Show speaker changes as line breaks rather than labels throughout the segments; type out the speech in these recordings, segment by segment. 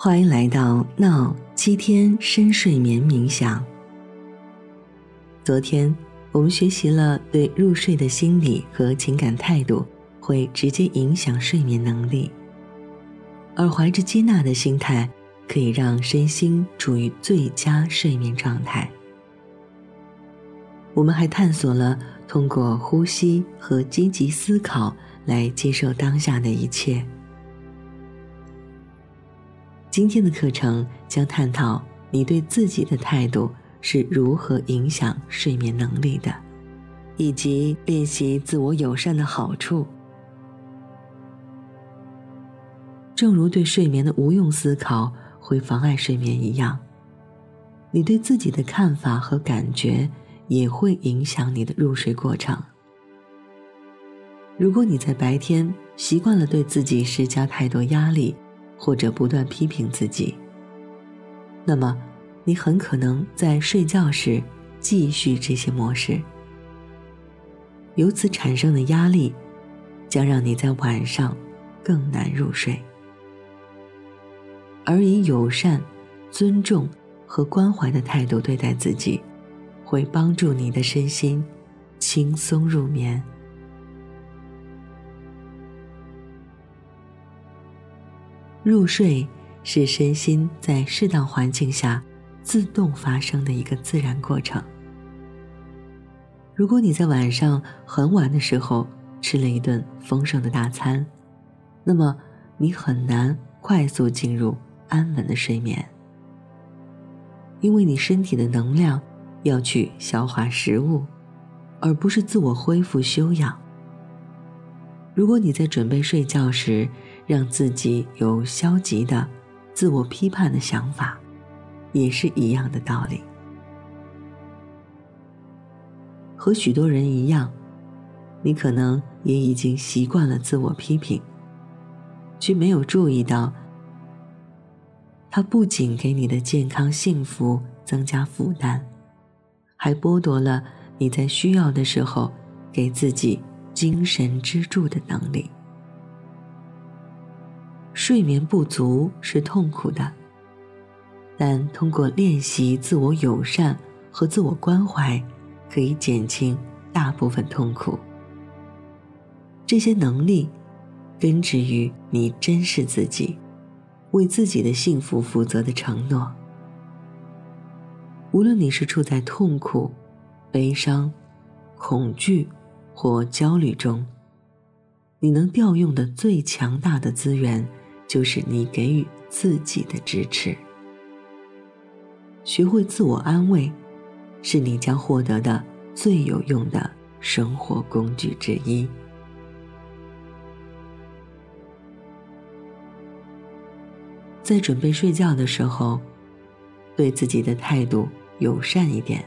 欢迎来到闹七天深睡眠冥想。昨天我们学习了对入睡的心理和情感态度会直接影响睡眠能力，而怀着接纳的心态，可以让身心处于最佳睡眠状态。我们还探索了通过呼吸和积极思考来接受当下的一切。今天的课程将探讨你对自己的态度是如何影响睡眠能力的，以及练习自我友善的好处。正如对睡眠的无用思考会妨碍睡眠一样，你对自己的看法和感觉也会影响你的入睡过程。如果你在白天习惯了对自己施加太多压力，或者不断批评自己，那么你很可能在睡觉时继续这些模式，由此产生的压力将让你在晚上更难入睡。而以友善、尊重和关怀的态度对待自己，会帮助你的身心轻松入眠。入睡是身心在适当环境下自动发生的一个自然过程。如果你在晚上很晚的时候吃了一顿丰盛的大餐，那么你很难快速进入安稳的睡眠，因为你身体的能量要去消化食物，而不是自我恢复休养。如果你在准备睡觉时，让自己有消极的、自我批判的想法，也是一样的道理。和许多人一样，你可能也已经习惯了自我批评，却没有注意到，它不仅给你的健康幸福增加负担，还剥夺了你在需要的时候给自己精神支柱的能力。睡眠不足是痛苦的，但通过练习自我友善和自我关怀，可以减轻大部分痛苦。这些能力根植于你珍视自己、为自己的幸福负责的承诺。无论你是处在痛苦、悲伤、恐惧或焦虑中，你能调用的最强大的资源。就是你给予自己的支持。学会自我安慰，是你将获得的最有用的生活工具之一。在准备睡觉的时候，对自己的态度友善一点。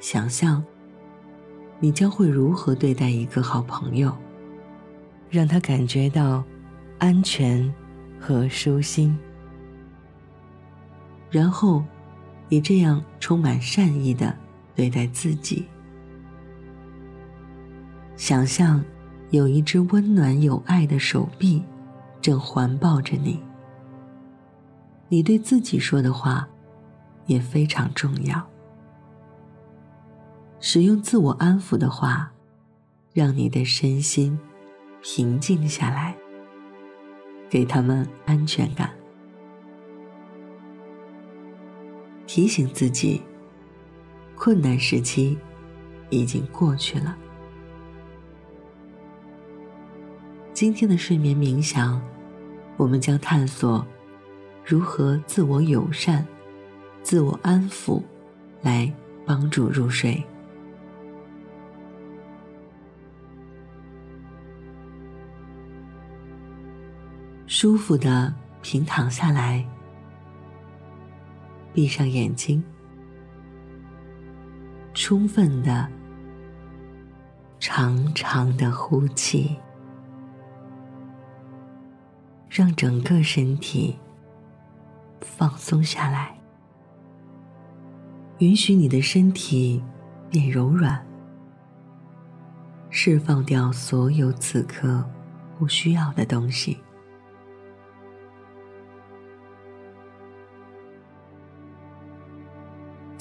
想象，你将会如何对待一个好朋友，让他感觉到。安全和舒心，然后以这样充满善意的对待自己。想象有一只温暖有爱的手臂正环抱着你。你对自己说的话也非常重要。使用自我安抚的话，让你的身心平静下来。给他们安全感，提醒自己，困难时期已经过去了。今天的睡眠冥想，我们将探索如何自我友善、自我安抚，来帮助入睡。舒服的平躺下来，闭上眼睛，充分的、长长的呼气，让整个身体放松下来，允许你的身体变柔软，释放掉所有此刻不需要的东西。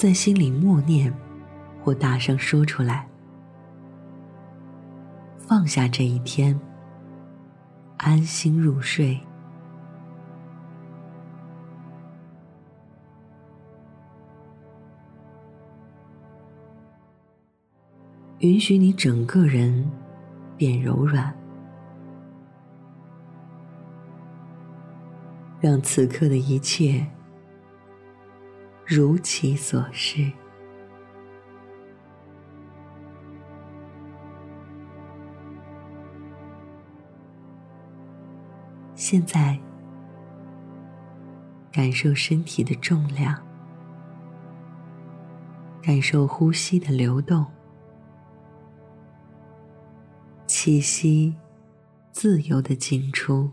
在心里默念，或大声说出来。放下这一天，安心入睡。允许你整个人变柔软，让此刻的一切如其所示。现在，感受身体的重量，感受呼吸的流动。气息自由的进出，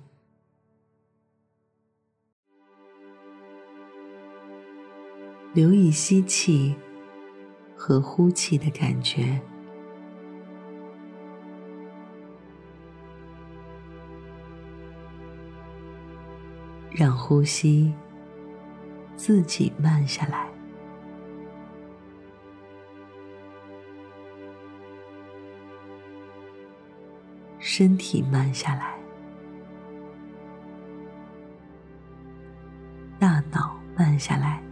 留意吸气和呼气的感觉，让呼吸自己慢下来。身体慢下来，大脑慢下来。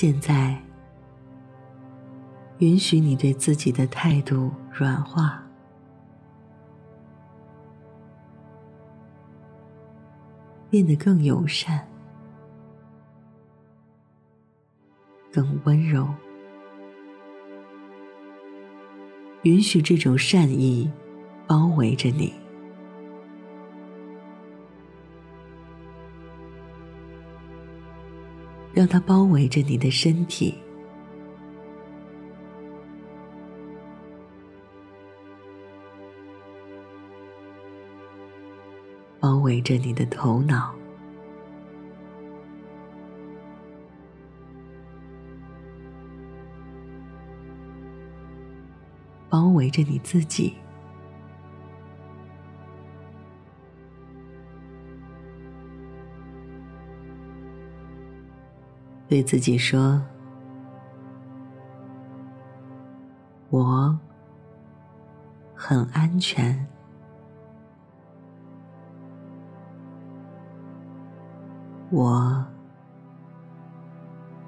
现在，允许你对自己的态度软化，变得更友善。更温柔，允许这种善意包围着你，让它包围着你的身体，包围着你的头脑。包围着你自己，对自己说：“我很安全，我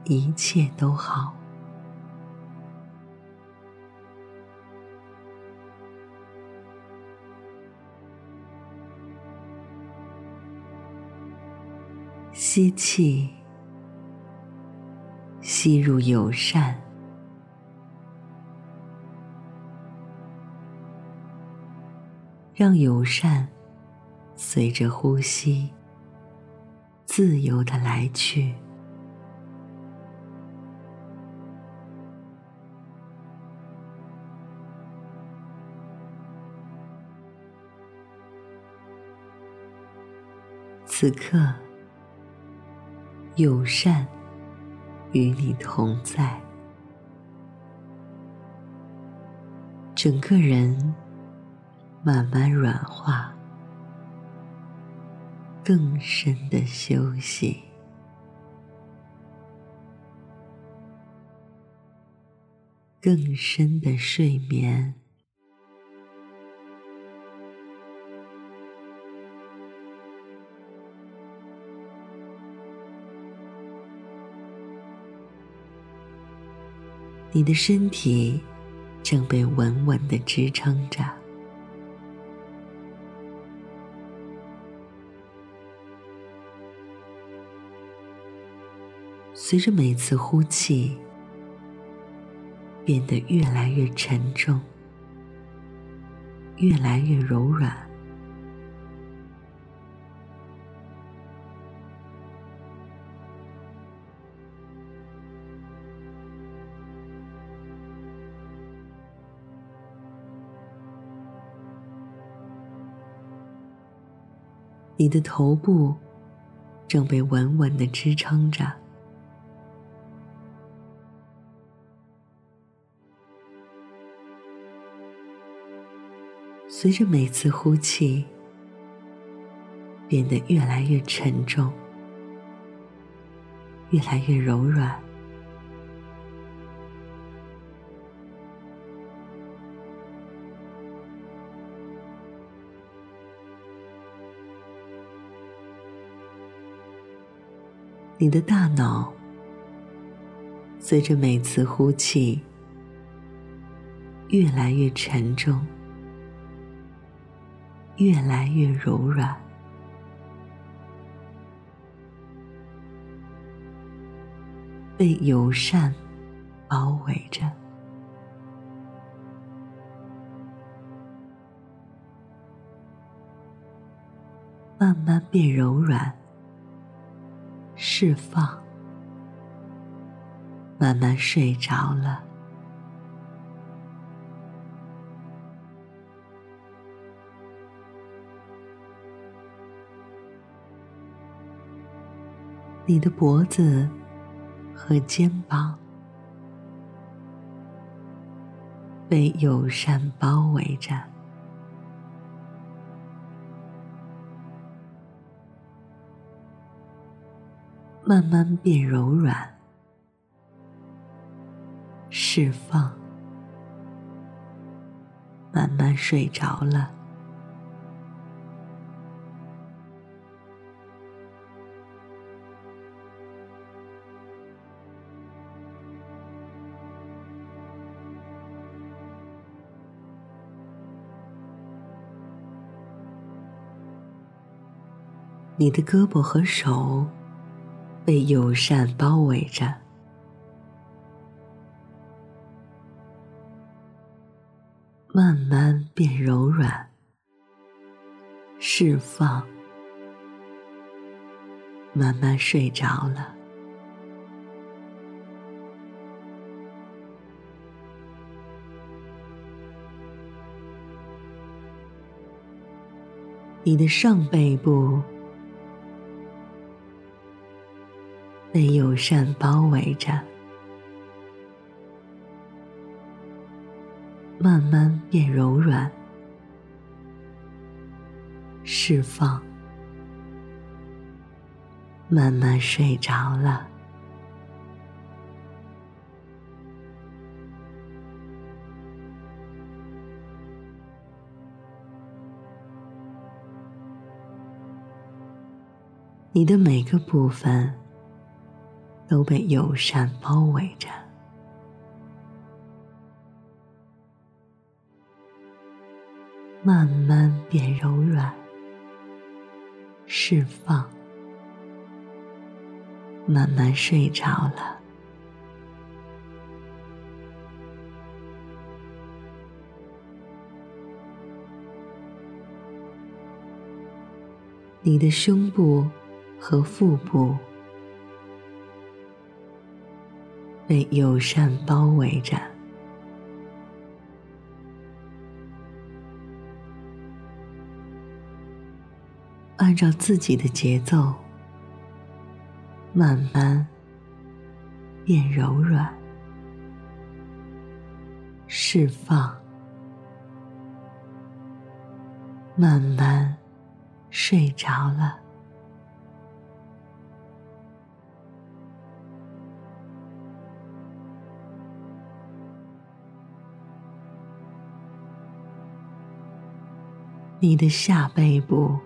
一切都好。”吸气，吸入友善，让友善随着呼吸自由的来去。此刻。友善与你同在，整个人慢慢软化，更深的休息，更深的睡眠。你的身体正被稳稳的支撑着，随着每次呼气，变得越来越沉重，越来越柔软。你的头部正被稳稳的支撑着，随着每次呼气，变得越来越沉重，越来越柔软。你的大脑随着每次呼气越来越沉重，越来越柔软，被友善包围着，慢慢变柔软。释放，慢慢睡着了。你的脖子和肩膀被友善包围着。慢慢变柔软，释放，慢慢睡着了。你的胳膊和手。被友善包围着，慢慢变柔软，释放，慢慢睡着了。你的上背部。被友善包围着，慢慢变柔软，释放，慢慢睡着了。你的每个部分。都被友善包围着，慢慢变柔软，释放，慢慢睡着了。你的胸部和腹部。被友善包围着，按照自己的节奏，慢慢变柔软，释放，慢慢睡着了。你的下背部，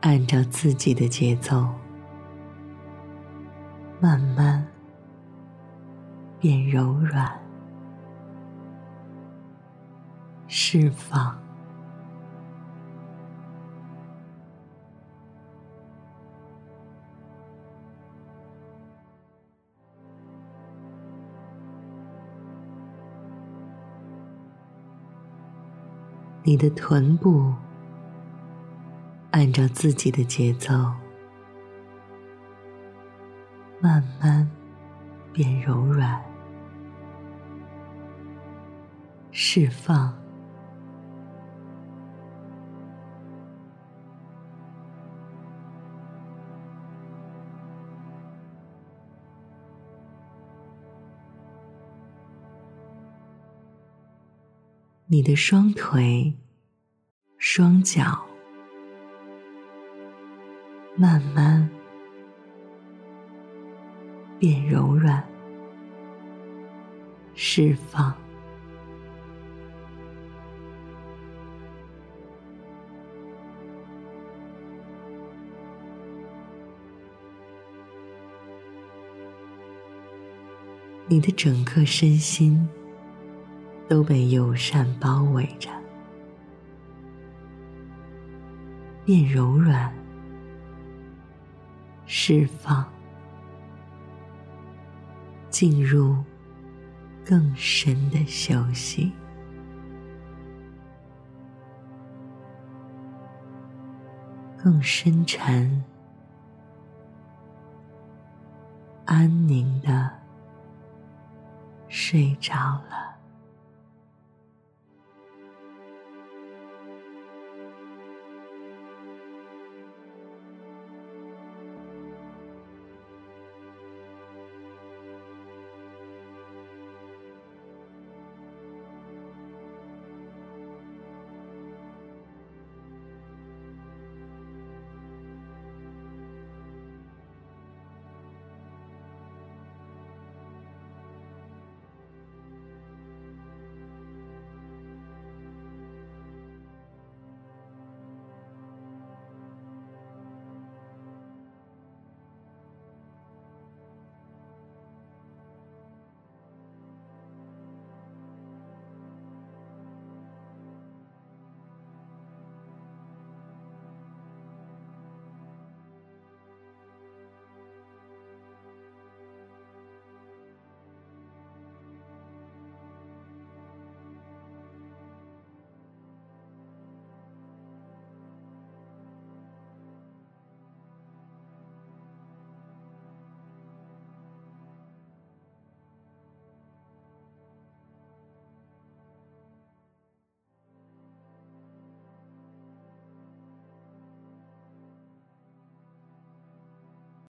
按照自己的节奏，慢慢变柔软，释放。你的臀部按照自己的节奏，慢慢变柔软，释放。你的双腿、双脚慢慢变柔软，释放。你的整个身心都被友善包围着，变柔软，释放，进入更深的休息，更深沉、安宁的。睡着了。